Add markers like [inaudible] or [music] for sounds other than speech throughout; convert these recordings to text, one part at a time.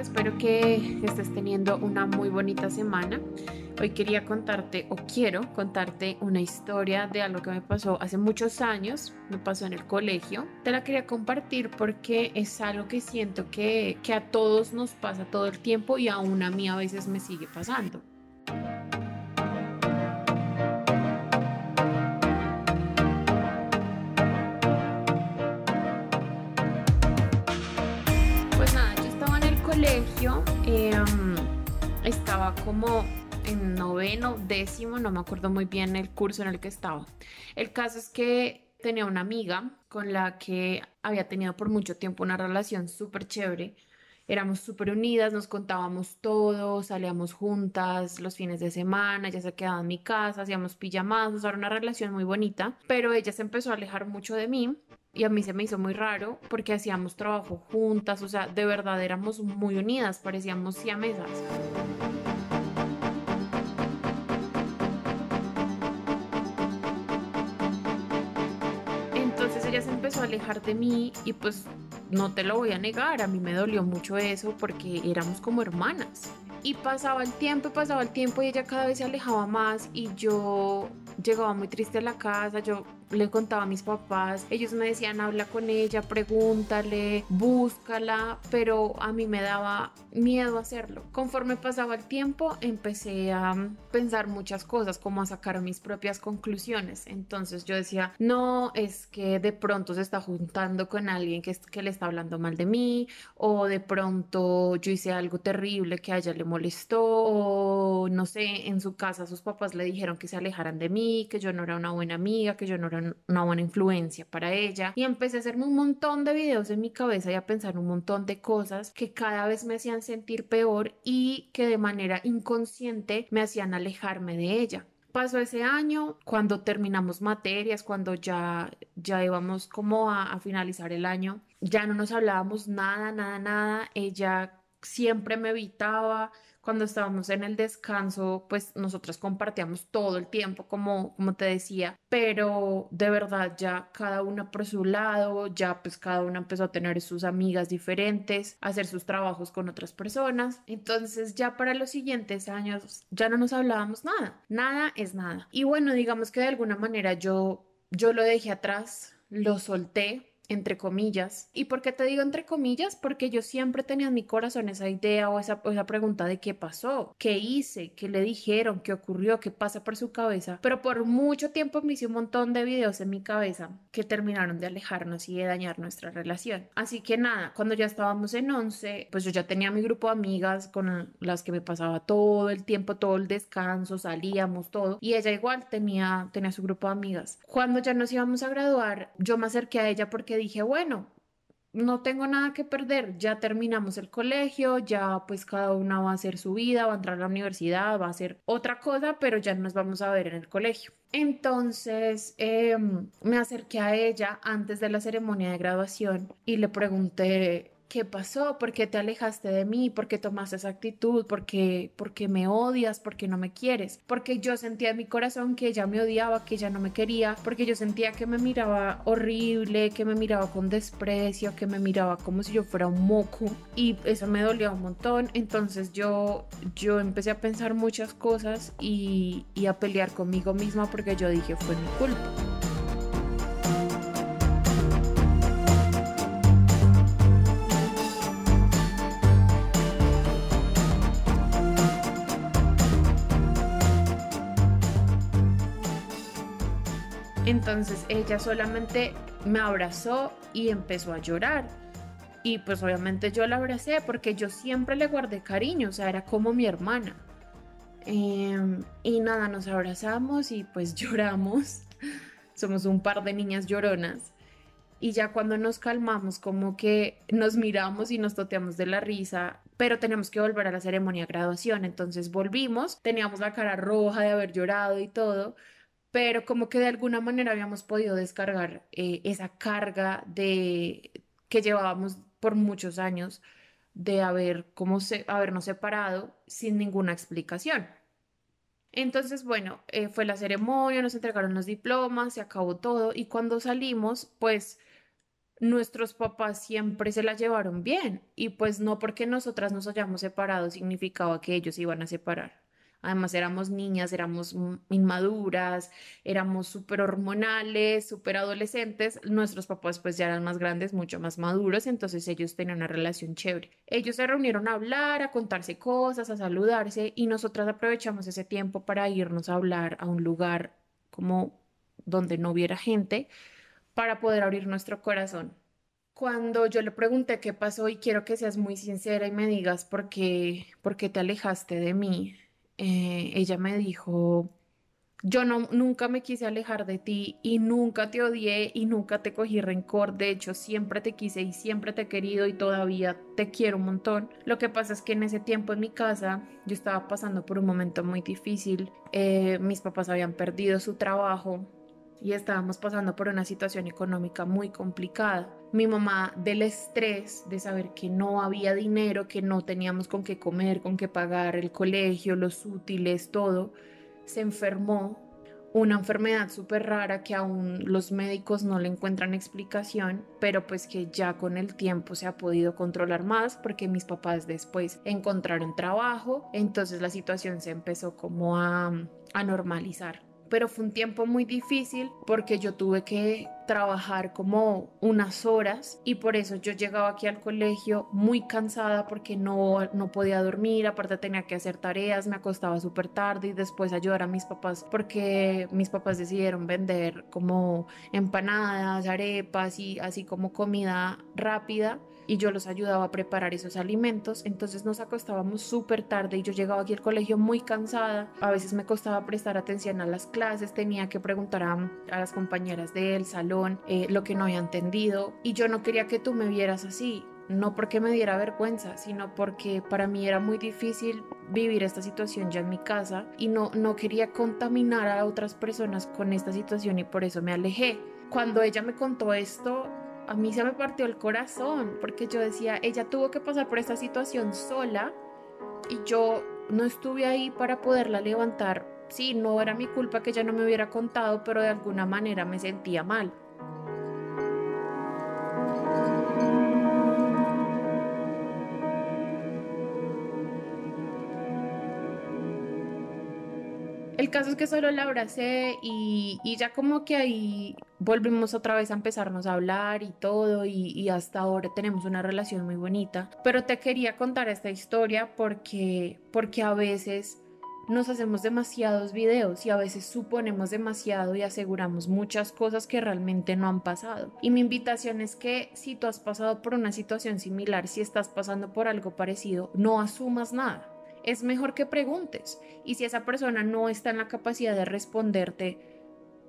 espero que estés teniendo una muy bonita semana. Hoy quería contarte o quiero contarte una historia de algo que me pasó hace muchos años, me pasó en el colegio. Te la quería compartir porque es algo que siento que, que a todos nos pasa todo el tiempo y aún a mí a veces me sigue pasando. Estaba como en noveno, décimo, no me acuerdo muy bien el curso en el que estaba. El caso es que tenía una amiga con la que había tenido por mucho tiempo una relación súper chévere. Éramos súper unidas, nos contábamos todo, salíamos juntas los fines de semana, ella se quedaba en mi casa, hacíamos pijamadas, era una relación muy bonita, pero ella se empezó a alejar mucho de mí y a mí se me hizo muy raro porque hacíamos trabajo juntas, o sea, de verdad éramos muy unidas, parecíamos siamesas. Entonces ella se empezó a alejar de mí y pues no te lo voy a negar, a mí me dolió mucho eso porque éramos como hermanas. Y pasaba el tiempo, pasaba el tiempo y ella cada vez se alejaba más y yo llegaba muy triste a la casa, yo le contaba a mis papás, ellos me decían habla con ella, pregúntale, búscala, pero a mí me daba miedo hacerlo. Conforme pasaba el tiempo empecé a pensar muchas cosas, como a sacar mis propias conclusiones. Entonces yo decía, no, es que de pronto se está juntando con alguien que, que le está hablando mal de mí, o de pronto yo hice algo terrible que a ella le molestó, o no sé, en su casa sus papás le dijeron que se alejaran de mí, que yo no era una buena amiga, que yo no era una buena influencia para ella y empecé a hacerme un montón de videos en mi cabeza y a pensar un montón de cosas que cada vez me hacían sentir peor y que de manera inconsciente me hacían alejarme de ella. Pasó ese año, cuando terminamos materias, cuando ya, ya íbamos como a, a finalizar el año, ya no nos hablábamos nada, nada, nada. Ella siempre me evitaba. Cuando estábamos en el descanso, pues nosotras compartíamos todo el tiempo, como, como te decía, pero de verdad ya cada una por su lado, ya pues cada una empezó a tener sus amigas diferentes, hacer sus trabajos con otras personas. Entonces ya para los siguientes años ya no nos hablábamos nada, nada es nada. Y bueno, digamos que de alguna manera yo, yo lo dejé atrás, lo solté entre comillas. ¿Y por qué te digo entre comillas? Porque yo siempre tenía en mi corazón esa idea o esa, esa, pregunta de qué pasó, qué hice, qué le dijeron, qué ocurrió, qué pasa por su cabeza. Pero por mucho tiempo me hice un montón de videos en mi cabeza que terminaron de alejarnos y de dañar nuestra relación. Así que nada, cuando ya estábamos en 11, pues yo ya tenía mi grupo de amigas con las que me pasaba todo el tiempo, todo el descanso, salíamos, todo. Y ella igual tenía, tenía su grupo de amigas. Cuando ya nos íbamos a graduar, yo me acerqué a ella porque dije, bueno, no tengo nada que perder, ya terminamos el colegio, ya pues cada una va a hacer su vida, va a entrar a la universidad, va a hacer otra cosa, pero ya nos vamos a ver en el colegio. Entonces em, me acerqué a ella antes de la ceremonia de graduación y le pregunté ¿Qué pasó? ¿Por qué te alejaste de mí? ¿Por qué tomaste esa actitud? ¿Por qué, ¿Por qué me odias? ¿Por qué no me quieres? Porque yo sentía en mi corazón que ella me odiaba, que ella no me quería, porque yo sentía que me miraba horrible, que me miraba con desprecio, que me miraba como si yo fuera un moco y eso me dolía un montón. Entonces yo, yo empecé a pensar muchas cosas y, y a pelear conmigo misma porque yo dije fue mi culpa. Entonces ella solamente me abrazó y empezó a llorar. Y pues obviamente yo la abracé porque yo siempre le guardé cariño, o sea, era como mi hermana. Em, y nada, nos abrazamos y pues [laughs] lloramos. Somos un par de niñas lloronas. Y ya cuando nos calmamos, como que nos miramos y nos toteamos de la risa, pero tenemos que volver a la ceremonia de graduación. Entonces volvimos, teníamos la cara roja de haber llorado y todo, pero como que de alguna manera habíamos podido descargar eh, esa carga de que llevábamos por muchos años de haber como se, habernos separado sin ninguna explicación. Entonces, bueno, eh, fue la ceremonia, nos entregaron los diplomas, se acabó todo y cuando salimos, pues nuestros papás siempre se la llevaron bien y pues no porque nosotras nos hayamos separado significaba que ellos iban a separar. Además éramos niñas, éramos inmaduras, éramos súper hormonales, súper adolescentes. Nuestros papás pues ya eran más grandes, mucho más maduros, entonces ellos tenían una relación chévere. Ellos se reunieron a hablar, a contarse cosas, a saludarse y nosotras aprovechamos ese tiempo para irnos a hablar a un lugar como donde no hubiera gente para poder abrir nuestro corazón. Cuando yo le pregunté qué pasó y quiero que seas muy sincera y me digas por qué, por qué te alejaste de mí, eh, ella me dijo, yo no, nunca me quise alejar de ti y nunca te odié y nunca te cogí rencor. De hecho, siempre te quise y siempre te he querido y todavía te quiero un montón. Lo que pasa es que en ese tiempo en mi casa yo estaba pasando por un momento muy difícil. Eh, mis papás habían perdido su trabajo y estábamos pasando por una situación económica muy complicada. Mi mamá del estrés de saber que no había dinero, que no teníamos con qué comer, con qué pagar el colegio, los útiles, todo, se enfermó. Una enfermedad súper rara que aún los médicos no le encuentran explicación, pero pues que ya con el tiempo se ha podido controlar más porque mis papás después encontraron trabajo, entonces la situación se empezó como a, a normalizar pero fue un tiempo muy difícil porque yo tuve que trabajar como unas horas y por eso yo llegaba aquí al colegio muy cansada porque no, no podía dormir, aparte tenía que hacer tareas, me acostaba súper tarde y después ayudar a mis papás porque mis papás decidieron vender como empanadas, arepas y así como comida rápida y yo los ayudaba a preparar esos alimentos. Entonces nos acostábamos súper tarde y yo llegaba aquí al colegio muy cansada. A veces me costaba prestar atención a las clases, tenía que preguntar a, las compañeras del salón eh, lo que no había entendido y yo no quería que tú me vieras así. No porque me diera vergüenza, sino porque para mí era muy difícil vivir esta situación ya en mi casa y no, no quería contaminar a otras personas con esta situación y por eso me alejé. Cuando ella me contó esto, a mí se me partió el corazón porque yo decía, ella tuvo que pasar por esta situación sola y yo no estuve ahí para poderla levantar. Sí, no era mi culpa que ella no me hubiera contado, pero de alguna manera me sentía mal. El caso es que solo la abracé y, ya como que ahí volvimos otra vez a empezarnos a hablar y todo y, hasta ahora tenemos una relación muy bonita. Pero te quería contar esta historia porque, porque a veces nos hacemos demasiados videos y a veces suponemos demasiado y aseguramos muchas cosas que realmente no han pasado. Y mi invitación es que si tú has pasado por una situación similar, si estás pasando por algo parecido, no asumas nada es mejor que preguntes. Y si esa persona no está en la capacidad de responderte,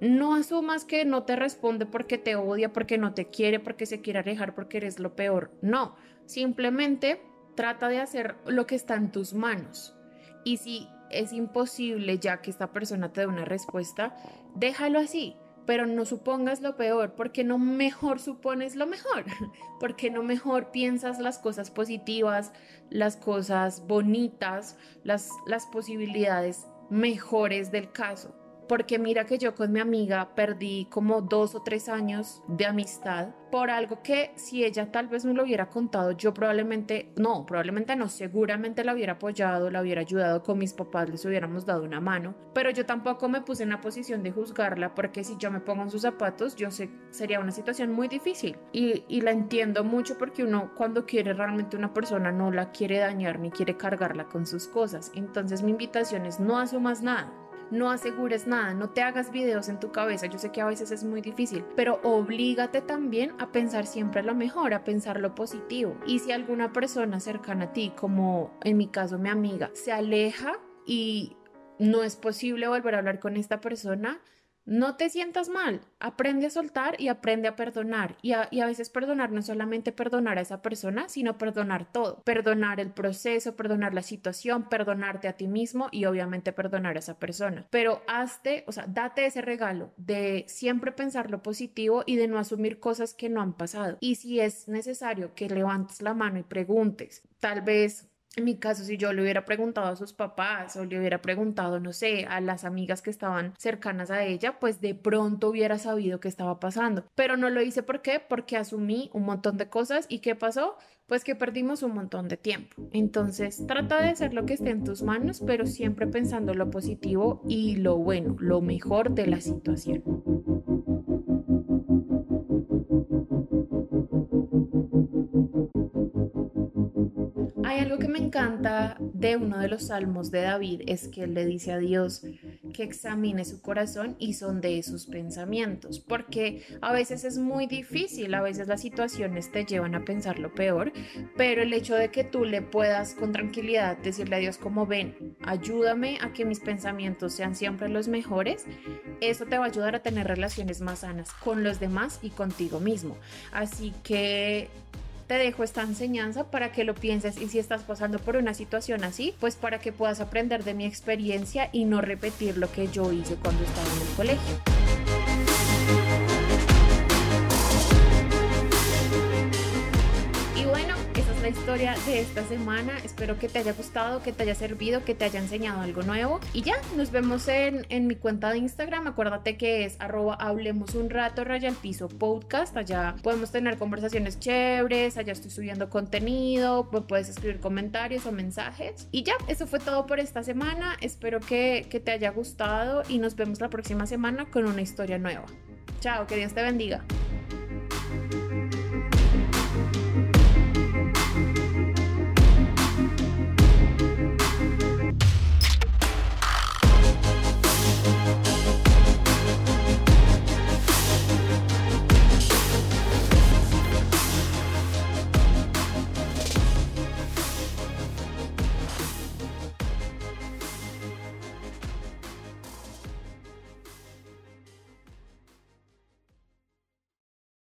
no asumas que no te responde porque te odia, porque no te quiere, porque se quiere alejar, porque eres lo peor. No, simplemente trata de hacer lo que está en tus manos. Y si es imposible ya que esta persona te dé una respuesta, déjalo así pero no supongas lo peor, porque no mejor supones lo mejor, [laughs] porque no mejor piensas las cosas positivas, las cosas bonitas, las, las posibilidades mejores del caso. Porque mira que yo con mi amiga perdí como dos o tres años de amistad por algo que si ella tal vez me lo hubiera contado, yo probablemente, no, probablemente no, seguramente la hubiera apoyado, la hubiera ayudado con mis papás, les hubiéramos dado una mano, pero yo tampoco me puse en la posición de juzgarla porque si yo me pongo en sus zapatos, yo sé, sería una situación muy difícil. Y, la entiendo mucho porque uno cuando quiere realmente una persona no la quiere dañar ni quiere cargarla con sus cosas, entonces mi invitación es no asumas nada no asegures nada, no te hagas videos en tu cabeza. Yo sé que a veces es muy difícil, pero oblígate también a pensar siempre lo mejor, a pensar lo positivo. Y si alguna persona cercana a ti, como en mi caso mi amiga, se aleja y no es posible volver a hablar con esta persona, no te sientas mal, aprende a soltar y aprende a perdonar. Y a, veces perdonar no es solamente perdonar a esa persona, sino perdonar todo. Perdonar el proceso, perdonar la situación, perdonarte a ti mismo y obviamente perdonar a esa persona. Pero hazte, o sea, date ese regalo de siempre pensar lo positivo y de no asumir cosas que no han pasado. Y si es necesario que levantes la mano y preguntes, tal vez En mi caso, si yo le hubiera preguntado a sus papás o le hubiera preguntado, no sé, a las amigas que estaban cercanas a ella, pues de pronto hubiera sabido qué estaba pasando. Pero no lo hice, ¿por qué? Porque asumí un montón de cosas y ¿qué pasó? Pues que perdimos un montón de tiempo. Entonces, trata de hacer lo que esté en tus manos, pero siempre pensando lo positivo y lo bueno, lo mejor de la situación. Encanta de uno de los salmos de David, es que él le dice a Dios que examine su corazón y sondee sus pensamientos, porque a veces es muy difícil, a veces las situaciones te llevan a pensar lo peor, pero el hecho de que tú le puedas con tranquilidad decirle a Dios como ven, ayúdame a que mis pensamientos sean siempre los mejores, eso te va a ayudar a tener relaciones más sanas con los demás y contigo mismo. Así que te dejo esta enseñanza para que lo pienses y si estás pasando por una situación así, pues para que puedas aprender de mi experiencia y no repetir lo que yo hice cuando estaba en el colegio. Historia de esta semana. Espero que te haya gustado, que te haya servido, que te haya enseñado algo nuevo. Y ya, nos vemos en, mi cuenta de Instagram. Acuérdate que es arroba hablemos un rato raya al piso podcast. Allá podemos tener conversaciones chéveres, allá estoy subiendo contenido, puedes escribir comentarios o mensajes. Y ya, eso fue todo por esta semana. Espero que te haya gustado y nos vemos la próxima semana con una historia nueva. Chao, que Dios te bendiga.